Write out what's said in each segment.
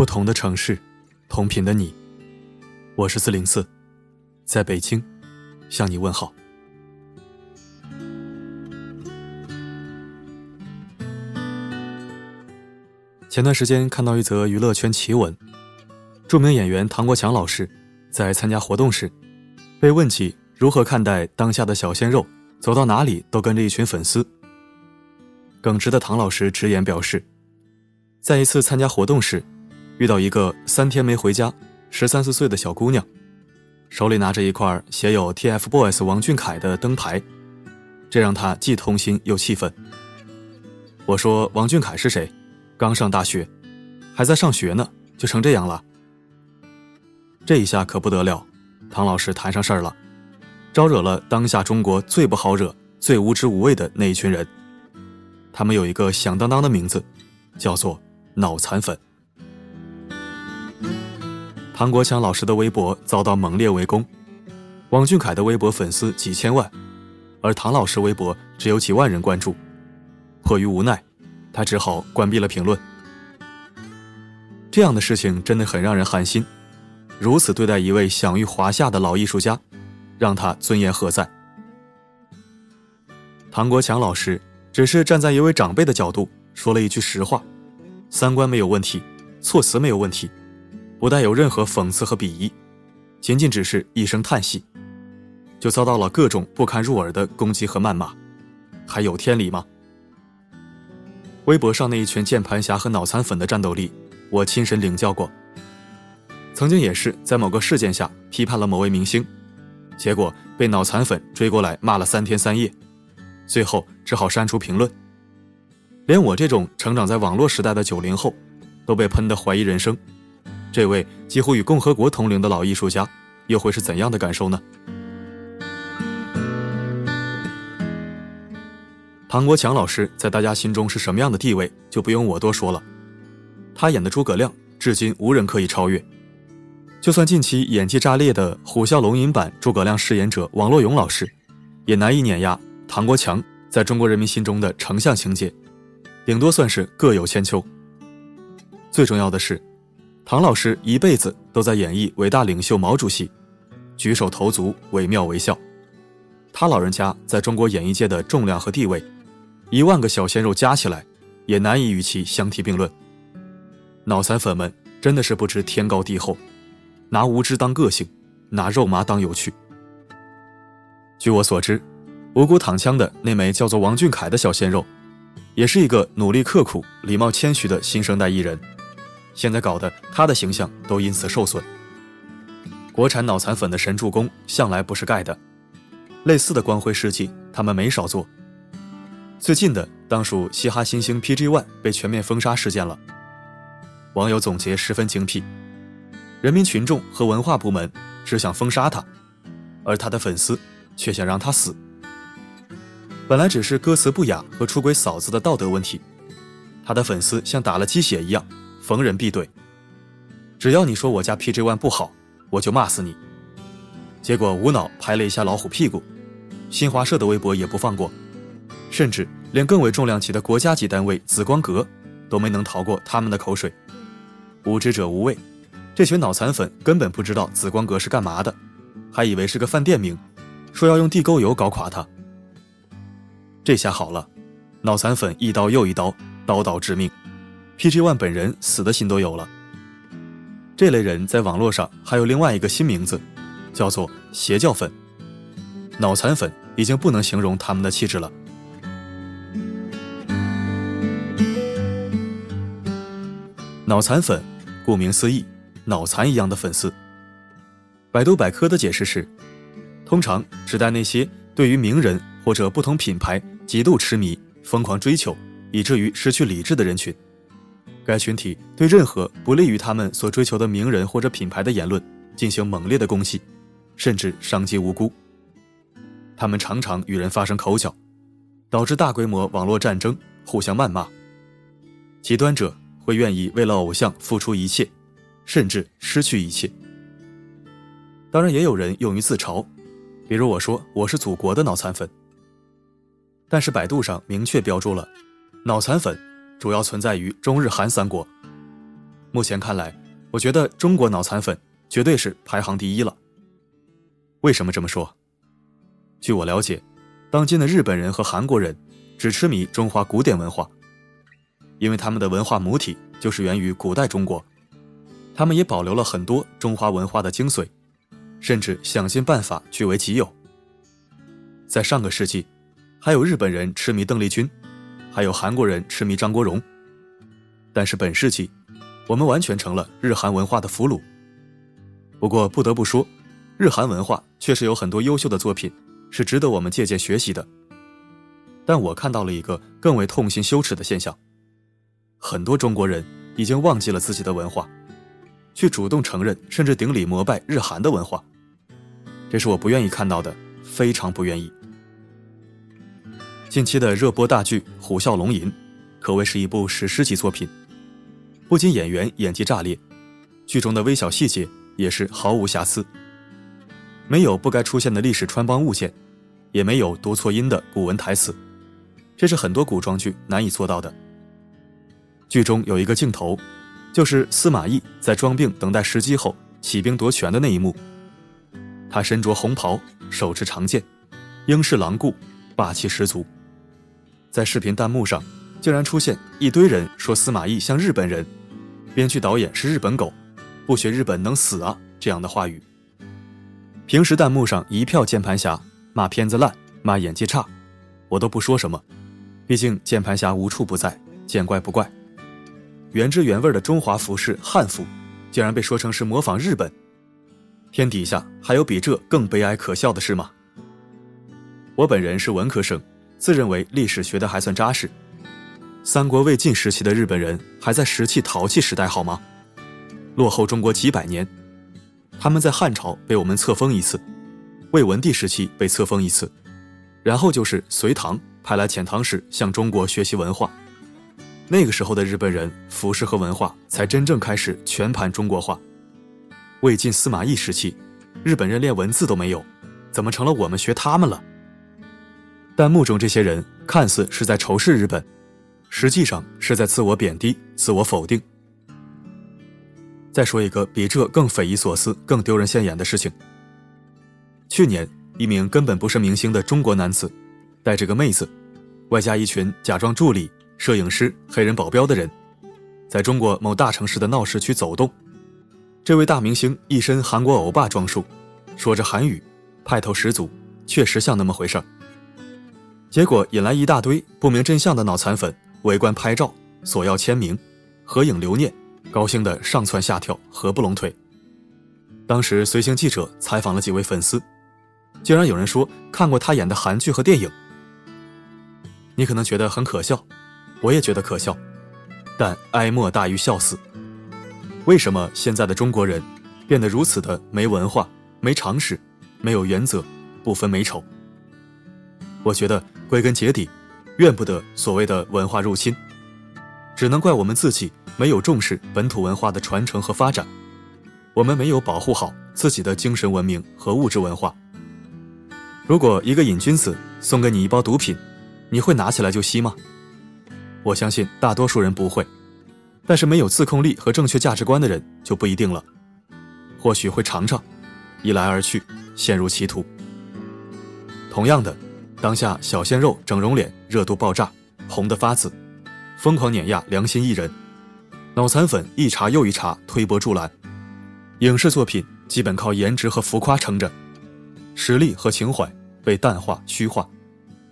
不同的城市，同频的你，我是四零四，在北京向你问好。前段时间看到一则娱乐圈奇闻，著名演员唐国强老师在参加活动时，被问起如何看待当下的小鲜肉走到哪里都跟着一群粉丝。耿直的唐老师直言表示，在一次参加活动时。遇到一个三天没回家、十三四岁的小姑娘，手里拿着一块写有 TFBOYS 王俊凯的灯牌，这让他既痛心又气愤。我说：“王俊凯是谁？刚上大学，还在上学呢，就成这样了。”这一下可不得了，唐老师摊上事儿了，招惹了当下中国最不好惹、最无知无畏的那一群人。他们有一个响当当的名字，叫做“脑残粉”。唐国强老师的微博遭到猛烈围攻，王俊凯的微博粉丝几千万，而唐老师微博只有几万人关注。迫于无奈，他只好关闭了评论。这样的事情真的很让人寒心，如此对待一位享誉华夏的老艺术家，让他尊严何在？唐国强老师只是站在一位长辈的角度说了一句实话，三观没有问题，措辞没有问题。不带有任何讽刺和鄙夷，仅仅只是一声叹息，就遭到了各种不堪入耳的攻击和谩骂，还有天理吗？微博上那一群键盘侠和脑残粉的战斗力，我亲身领教过。曾经也是在某个事件下批判了某位明星，结果被脑残粉追过来骂了三天三夜，最后只好删除评论。连我这种成长在网络时代的九零后，都被喷得怀疑人生。这位几乎与共和国同龄的老艺术家，又会是怎样的感受呢？唐国强老师在大家心中是什么样的地位，就不用我多说了。他演的诸葛亮，至今无人可以超越。就算近期演技炸裂的虎啸龙吟版诸葛亮饰演者王洛勇老师，也难以碾压唐国强在中国人民心中的丞相情节，顶多算是各有千秋。最重要的是。唐老师一辈子都在演绎伟大领袖毛主席，举手投足惟妙惟肖。他老人家在中国演艺界的重量和地位，一万个小鲜肉加起来，也难以与其相提并论。脑残粉们真的是不知天高地厚，拿无知当个性，拿肉麻当有趣。据我所知，无辜躺枪的那枚叫做王俊凯的小鲜肉，也是一个努力刻苦、礼貌谦虚的新生代艺人。现在搞得他的形象都因此受损。国产脑残粉的神助攻向来不是盖的，类似的光辉事迹他们没少做。最近的当属嘻哈新星 PG One 被全面封杀事件了。网友总结十分精辟：人民群众和文化部门只想封杀他，而他的粉丝却想让他死。本来只是歌词不雅和出轨嫂子的道德问题，他的粉丝像打了鸡血一样。逢人必怼，只要你说我家 PG One 不好，我就骂死你。结果无脑拍了一下老虎屁股，新华社的微博也不放过，甚至连更为重量级的国家级单位紫光阁都没能逃过他们的口水。无知者无畏，这群脑残粉根本不知道紫光阁是干嘛的，还以为是个饭店名，说要用地沟油搞垮他。这下好了，脑残粉一刀又一刀，刀刀致命。PG One 本人死的心都有了。这类人在网络上还有另外一个新名字，叫做邪教粉。脑残粉已经不能形容他们的气质了。脑残粉，顾名思义，脑残一样的粉丝。百度百科的解释是，通常指代那些对于名人或者不同品牌极度痴迷、疯狂追求，以至于失去理智的人群。该群体对任何不利于他们所追求的名人或者品牌的言论进行猛烈的攻击，甚至伤及无辜。他们常常与人发生口角，导致大规模网络战争，互相谩骂。极端者会愿意为了偶像付出一切，甚至失去一切。当然，也有人用于自嘲，比如我说我是祖国的脑残粉。但是百度上明确标注了，脑残粉。主要存在于中日韩三国。目前看来，我觉得中国脑残粉绝对是排行第一了。为什么这么说？据我了解，当今的日本人和韩国人只痴迷中华古典文化，因为他们的文化母体就是源于古代中国，他们也保留了很多中华文化的精髓，甚至想尽办法据为己有。在上个世纪，还有日本人痴迷邓丽君，还有韩国人痴迷张国荣。但是本世纪，我们完全成了日韩文化的俘虏。不过不得不说，日韩文化确实有很多优秀的作品，是值得我们借鉴学习的。但我看到了一个更为痛心羞耻的现象：很多中国人已经忘记了自己的文化，去主动承认甚至顶礼膜拜日韩的文化，这是我不愿意看到的，非常不愿意。近期的热播大剧《虎啸龙吟》，可谓是一部史诗级作品。不仅演员演技炸裂，剧中的微小细节也是毫无瑕疵。没有不该出现的历史穿帮物件，也没有读错音的古文台词，这是很多古装剧难以做到的。剧中有一个镜头，就是司马懿在装病等待时机后起兵夺权的那一幕。他身着红袍，手持长剑，英式狼顾，霸气十足。在视频弹幕上，竟然出现一堆人说司马懿像日本人，编剧导演是日本狗，不学日本能死啊这样的话语。平时弹幕上一票键盘侠骂片子烂，骂演技差，我都不说什么，毕竟键盘侠无处不在，见怪不怪。原汁原味的中华服饰汉服，竟然被说成是模仿日本，天底下还有比这更悲哀可笑的事吗？我本人是文科生。自认为历史学的还算扎实，三国魏晋时期的日本人还在石器陶器时代好吗？落后中国几百年，他们在汉朝被我们册封一次，魏文帝时期被册封一次，然后就是隋唐派来遣唐使向中国学习文化，那个时候的日本人服饰和文化才真正开始全盘中国化。魏晋司马懿时期，日本人连文字都没有，怎么成了我们学他们了？弹幕中这些人看似是在仇视日本，实际上是在自我贬低、自我否定。再说一个比这更匪夷所思、更丢人现眼的事情：去年，一名根本不是明星的中国男子，带着个妹子，外加一群假装助理、摄影师、黑人保镖的人，在中国某大城市的闹市区走动。这位大明星一身韩国欧巴装束，说着韩语，派头十足，确实像那么回事儿。结果引来一大堆不明真相的脑残粉围观拍照，索要签名、合影留念，高兴的上蹿下跳，合不拢腿。当时随行记者采访了几位粉丝，竟然有人说看过他演的韩剧和电影。你可能觉得很可笑，我也觉得可笑，但哀莫大于笑死。为什么现在的中国人变得如此的没文化、没常识、没有原则、不分美丑？我觉得。归根结底，怨不得所谓的文化入侵，只能怪我们自己没有重视本土文化的传承和发展，我们没有保护好自己的精神文明和物质文化。如果一个瘾君子送给你一包毒品，你会拿起来就吸吗？我相信大多数人不会，但是没有自控力和正确价值观的人就不一定了，或许会尝尝，一来而去陷入歧途。同样的。当下小鲜肉整容脸热度爆炸，红得发紫，疯狂碾压良心艺人，脑残粉一茬又一茬推波助澜，影视作品基本靠颜值和浮夸撑着，实力和情怀被淡化虚化，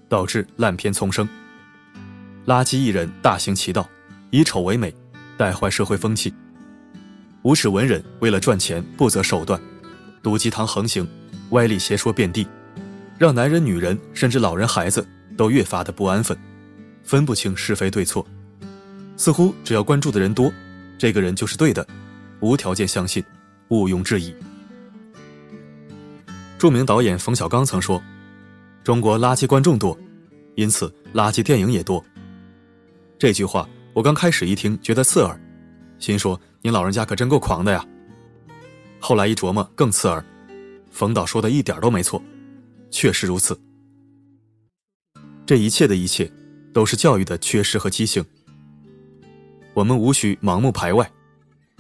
导致烂片丛生，垃圾艺人大行其道，以丑为美，带坏社会风气，无耻文人为了赚钱不择手段，毒鸡汤横行，歪理邪说遍地。让男人、女人，甚至老人、孩子都越发的不安分，分不清是非对错，似乎只要关注的人多，这个人就是对的，无条件相信，毋庸置疑。著名导演冯小刚曾说：“中国垃圾观众多，因此垃圾电影也多。”这句话我刚开始一听觉得刺耳，心说：“您老人家可真够狂的呀。”后来一琢磨更刺耳，冯导说的一点都没错。确实如此，这一切的一切，都是教育的缺失和畸形。我们无需盲目排外，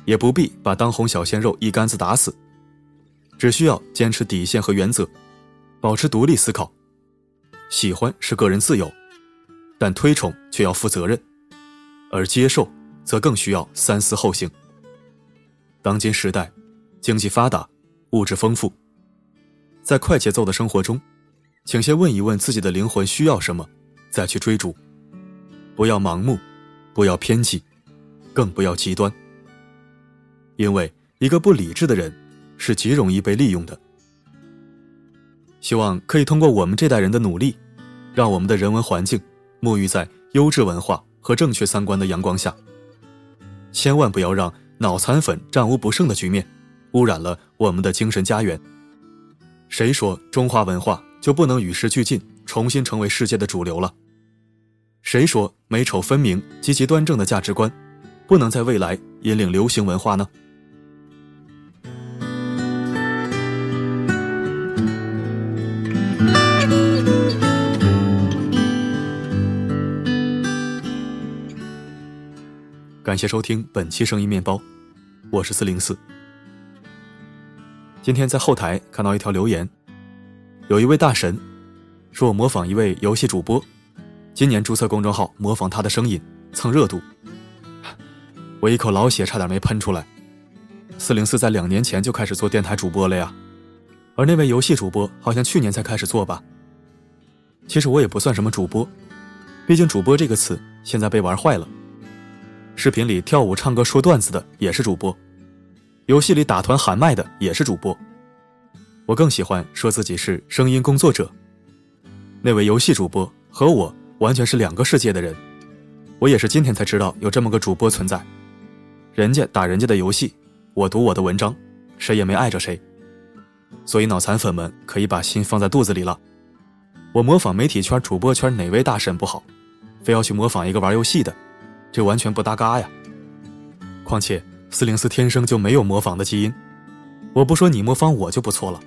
也不必把当红小鲜肉一竿子打死，只需要坚持底线和原则，保持独立思考。喜欢是个人自由，但推崇却要负责任，而接受则更需要三思后行。当今时代，经济发达，物质丰富，在快节奏的生活中，请先问一问自己的灵魂需要什么，再去追逐。不要盲目，不要偏激，更不要极端。因为一个不理智的人，是极容易被利用的。希望可以通过我们这代人的努力，让我们的人文环境沐浴在优质文化和正确三观的阳光下。千万不要让脑残粉战无不胜的局面，污染了我们的精神家园。谁说中华文化就不能与时俱进，重新成为世界的主流了？谁说美丑分明、积极端正的价值观，不能在未来引领流行文化呢？感谢收听本期声音面包，我是四零四。今天在后台看到一条留言，有一位大神说我模仿一位游戏主播，今年注册公众号模仿他的声音蹭热度，我一口老血差点没喷出来。四零四在两年前就开始做电台主播了呀，而那位游戏主播好像去年才开始做吧。其实我也不算什么主播，毕竟主播这个词现在被玩坏了。视频里跳舞、唱歌、说段子的也是主播，游戏里打团喊麦的也是主播。我更喜欢说自己是声音工作者。那位游戏主播和我完全是两个世界的人。我也是今天才知道有这么个主播存在。人家打人家的游戏，我读我的文章，谁也没碍着谁。所以脑残粉们可以把心放在肚子里了。我模仿媒体圈、主播圈哪位大神不好，非要去模仿一个玩游戏的。这完全不搭嘎呀！况且四零四天生就没有模仿的基因，我不说你模仿我就不错了。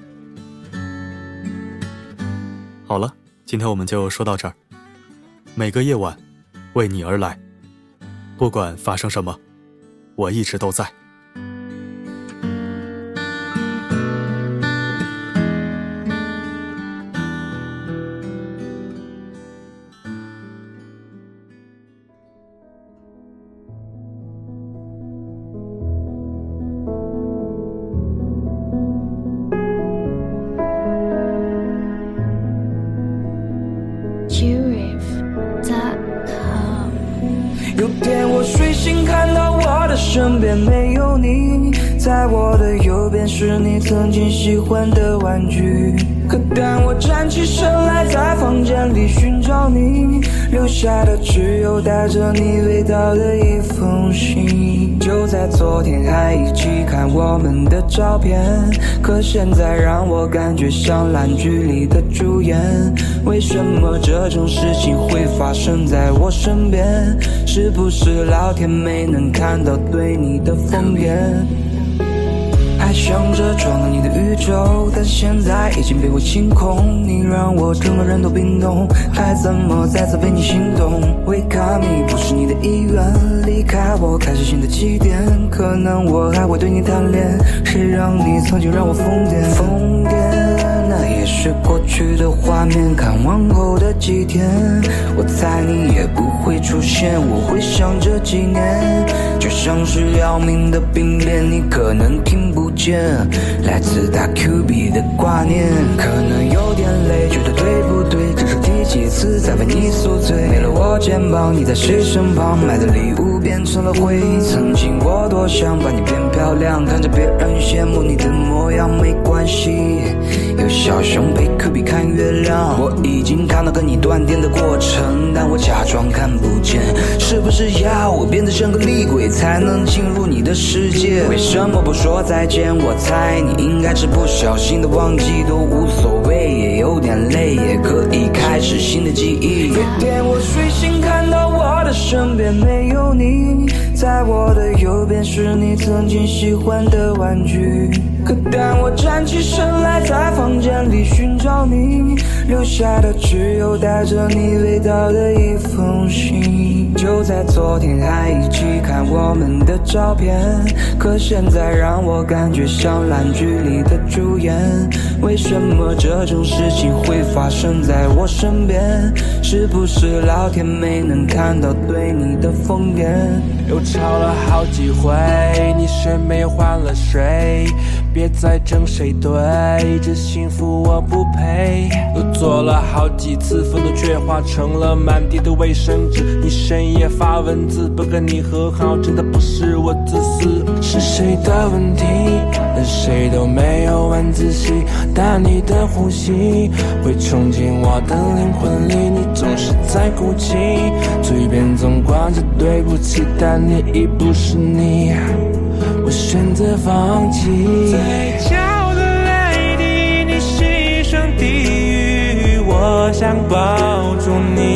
好了，今天我们就说到这儿。每个夜晚，为你而来，不管发生什么，我一直都在。在我的右边是你曾经喜欢的玩具。可当我站起身来，在房间里寻找你，留下的只有带着你味道的一封信。就在昨天还一起看我们的照片，可现在让我感觉像烂剧里的主演。为什么这种事情会发生在我身边？是不是老天没能看到对你的疯癫？还想着闯到你的宇宙，但现在已经被我清空。你让我整个人都冰冻，还怎么再次被你心动？Wake up me，不是你的意愿，离开我，开始新的起点。可能我还会对你贪恋，谁让你曾经让我疯癫？疯癫，也是过去的画面。看往后的几天，我猜你也不会出现。我回想这几年，就像是要命的病变，你可能听不见。来自大 Q B 的挂念，可能有点累，觉得对不？次再为你宿醉？没了我肩膀，你在谁身旁？买的礼物变成了灰。曾经我多想把你变漂亮，看着别人羡慕你的模样，没关系。有小熊陪科比看月亮，我已经看到跟你断电的过程，但我假装看不见。是不是要我变得像个厉鬼，才能进入你的世界？为什么不说再见？我猜你应该是不小心的忘记，都无所谓，有点累，也可以开始新的记忆。有天我睡醒，看到我的身边没有你，在我的右边是你曾经喜欢的玩具。可当我站起身来，在房间里寻找你，留下的只有带着你味道的一封信。就在昨天还一起看我们的照片，可现在让我感觉像烂剧里的主演。为什么这种事情会发生在我身边？是不是老天没能看到对你的疯癫？又吵了好几回，你睡没有换了谁，别再争谁对，这幸福我不配。又做了好几次，愤怒却化成了满地的卫生纸。你深夜发文字，不跟你和好，真的不是我自私，是谁的问题？谁都没有晚自习，但你的呼吸会冲进我的灵魂里，你总是在哭泣，嘴边总挂着对不起，但你已不是你，我选择放弃。嘴角的泪滴，你牺牲地狱，我想抱住你。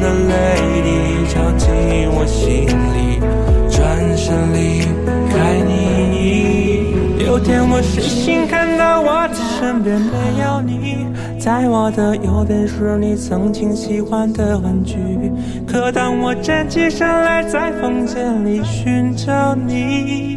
的泪滴敲进我心里，转身离开你。有天我睡醒，看到我的身边没有你，在我的右边是你曾经喜欢的玩具。可当我站起身来，在房间里寻找你。